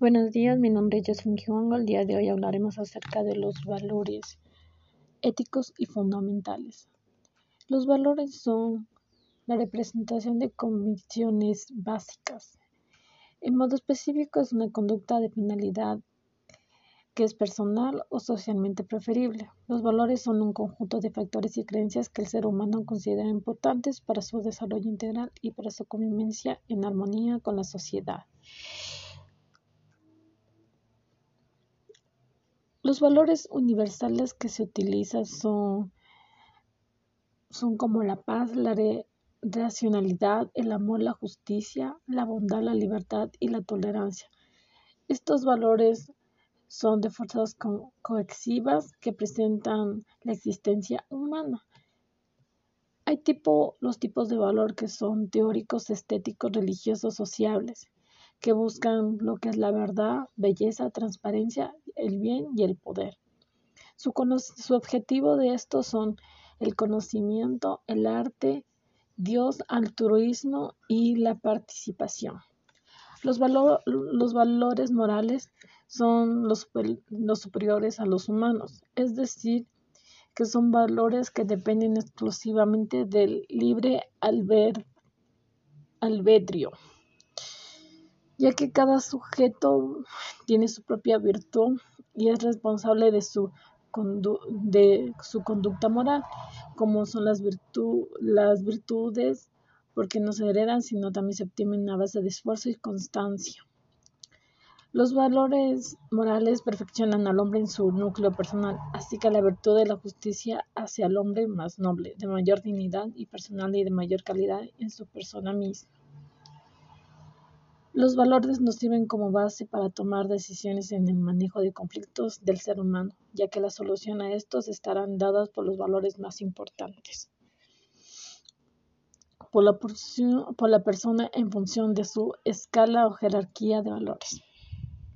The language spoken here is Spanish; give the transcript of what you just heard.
Buenos días, mi nombre es Jasmine Kiwango. El día de hoy hablaremos acerca de los valores éticos y fundamentales. Los valores son la representación de convicciones básicas. En modo específico es una conducta de finalidad que es personal o socialmente preferible. Los valores son un conjunto de factores y creencias que el ser humano considera importantes para su desarrollo integral y para su convivencia en armonía con la sociedad. Los valores universales que se utilizan son, son como la paz, la racionalidad, el amor, la justicia, la bondad, la libertad y la tolerancia. Estos valores son de fuerzas co coexivas que presentan la existencia humana. Hay tipo, los tipos de valor que son teóricos, estéticos, religiosos, sociables que buscan lo que es la verdad, belleza, transparencia, el bien y el poder. Su, objetivo de estos son el conocimiento, el arte, Dios, altruismo y la participación. Los, valores morales son los, superiores a los humanos, es decir, que son valores que dependen exclusivamente del libre albedrío ya que cada sujeto tiene su propia virtud y es responsable de su, conducta moral, como son las, las virtudes, porque no se heredan, sino también se obtienen a base de esfuerzo y constancia. Los valores morales perfeccionan al hombre en su núcleo personal, así que la virtud de la justicia hace al hombre más noble, de mayor dignidad y personal y de mayor calidad en su persona misma. Los valores nos sirven como base para tomar decisiones en el manejo de conflictos del ser humano, ya que la solución a estos estarán dadas por los valores más importantes, por la, por la persona en función de su escala o jerarquía de valores.